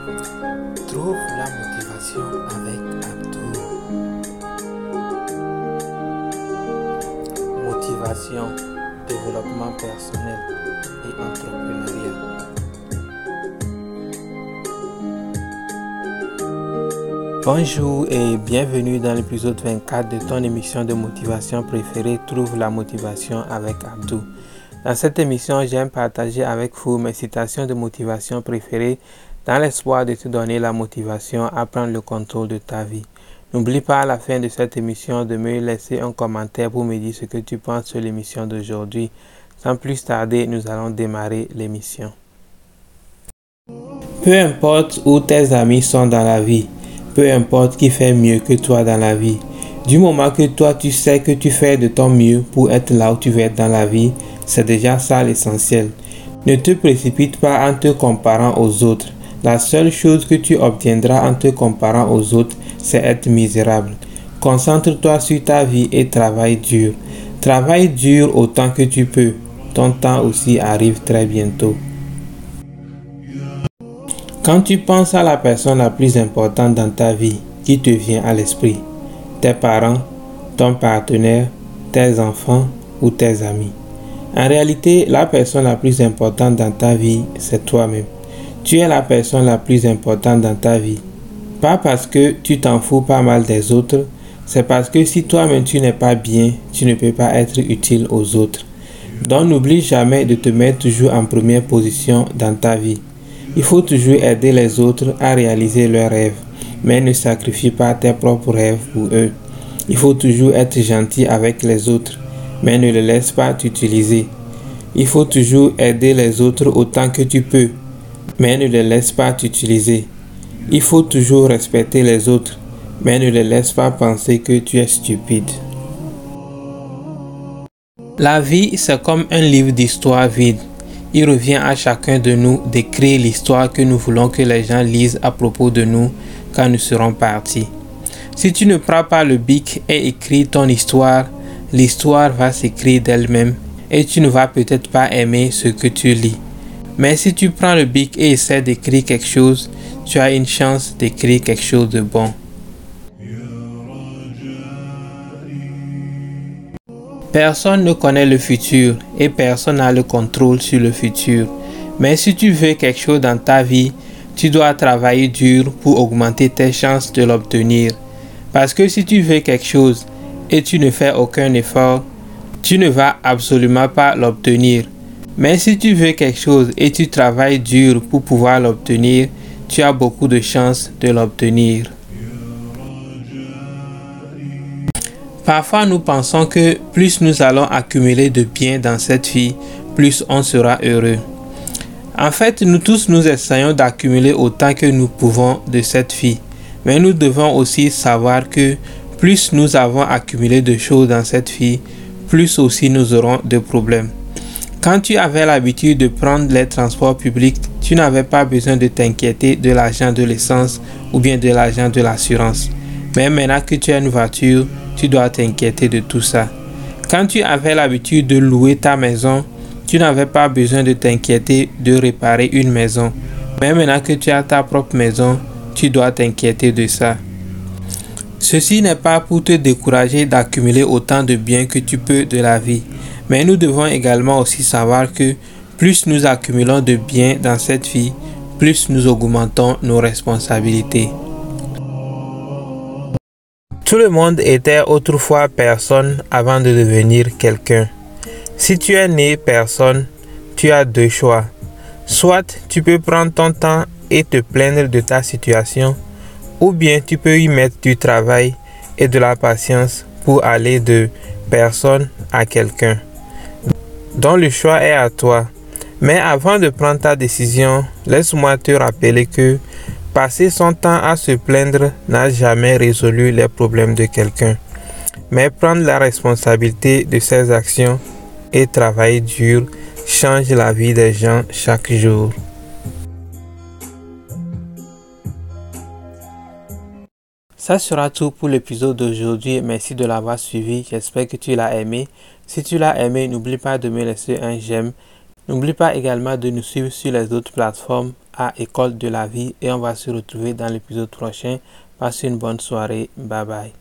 Trouve la motivation avec Abdou. Motivation, développement personnel et entrepreneuriat. Bonjour et bienvenue dans l'épisode 24 de ton émission de motivation préférée Trouve la motivation avec Abdou. Dans cette émission, j'aime partager avec vous mes citations de motivation préférées dans l'espoir de te donner la motivation à prendre le contrôle de ta vie. N'oublie pas à la fin de cette émission de me laisser un commentaire pour me dire ce que tu penses sur l'émission d'aujourd'hui. Sans plus tarder, nous allons démarrer l'émission. Peu importe où tes amis sont dans la vie, peu importe qui fait mieux que toi dans la vie, du moment que toi tu sais que tu fais de ton mieux pour être là où tu veux être dans la vie, c'est déjà ça l'essentiel. Ne te précipite pas en te comparant aux autres. La seule chose que tu obtiendras en te comparant aux autres, c'est être misérable. Concentre-toi sur ta vie et travaille dur. Travaille dur autant que tu peux. Ton temps aussi arrive très bientôt. Quand tu penses à la personne la plus importante dans ta vie, qui te vient à l'esprit? Tes parents, ton partenaire, tes enfants ou tes amis? En réalité, la personne la plus importante dans ta vie, c'est toi-même. Tu es la personne la plus importante dans ta vie. Pas parce que tu t'en fous pas mal des autres, c'est parce que si toi-même tu n'es pas bien, tu ne peux pas être utile aux autres. Donc n'oublie jamais de te mettre toujours en première position dans ta vie. Il faut toujours aider les autres à réaliser leurs rêves, mais ne sacrifie pas tes propres rêves pour eux. Il faut toujours être gentil avec les autres mais ne le laisse pas t'utiliser. Il faut toujours aider les autres autant que tu peux, mais ne les laisse pas t'utiliser. Il faut toujours respecter les autres, mais ne les laisse pas penser que tu es stupide. La vie, c'est comme un livre d'histoire vide. Il revient à chacun de nous d'écrire l'histoire que nous voulons que les gens lisent à propos de nous quand nous serons partis. Si tu ne prends pas le bic et écris ton histoire, l'histoire va s'écrire d'elle-même et tu ne vas peut-être pas aimer ce que tu lis. Mais si tu prends le bic et essaies d'écrire quelque chose, tu as une chance d'écrire quelque chose de bon. Personne ne connaît le futur et personne n'a le contrôle sur le futur. Mais si tu veux quelque chose dans ta vie, tu dois travailler dur pour augmenter tes chances de l'obtenir. Parce que si tu veux quelque chose et tu ne fais aucun effort, tu ne vas absolument pas l'obtenir. Mais si tu veux quelque chose et tu travailles dur pour pouvoir l'obtenir, tu as beaucoup de chances de l'obtenir. Parfois nous pensons que plus nous allons accumuler de biens dans cette vie, plus on sera heureux. En fait, nous tous nous essayons d'accumuler autant que nous pouvons de cette vie. Mais nous devons aussi savoir que plus nous avons accumulé de choses dans cette vie, plus aussi nous aurons de problèmes. Quand tu avais l'habitude de prendre les transports publics, tu n'avais pas besoin de t'inquiéter de l'argent de l'essence ou bien de l'argent de l'assurance. Mais maintenant que tu as une voiture, tu dois t'inquiéter de tout ça. Quand tu avais l'habitude de louer ta maison, tu n'avais pas besoin de t'inquiéter de réparer une maison. Mais maintenant que tu as ta propre maison, tu dois t'inquiéter de ça. Ceci n'est pas pour te décourager d'accumuler autant de biens que tu peux de la vie, mais nous devons également aussi savoir que plus nous accumulons de biens dans cette vie, plus nous augmentons nos responsabilités. Tout le monde était autrefois personne avant de devenir quelqu'un. Si tu es né personne, tu as deux choix. Soit tu peux prendre ton temps et te plaindre de ta situation, ou bien tu peux y mettre du travail et de la patience pour aller de personne à quelqu'un. Donc le choix est à toi. Mais avant de prendre ta décision, laisse-moi te rappeler que passer son temps à se plaindre n'a jamais résolu les problèmes de quelqu'un. Mais prendre la responsabilité de ses actions et travailler dur change la vie des gens chaque jour. Ça sera tout pour l'épisode d'aujourd'hui. Merci de l'avoir suivi. J'espère que tu l'as aimé. Si tu l'as aimé, n'oublie pas de me laisser un j'aime. N'oublie pas également de nous suivre sur les autres plateformes à École de la vie et on va se retrouver dans l'épisode prochain. Passez une bonne soirée. Bye bye.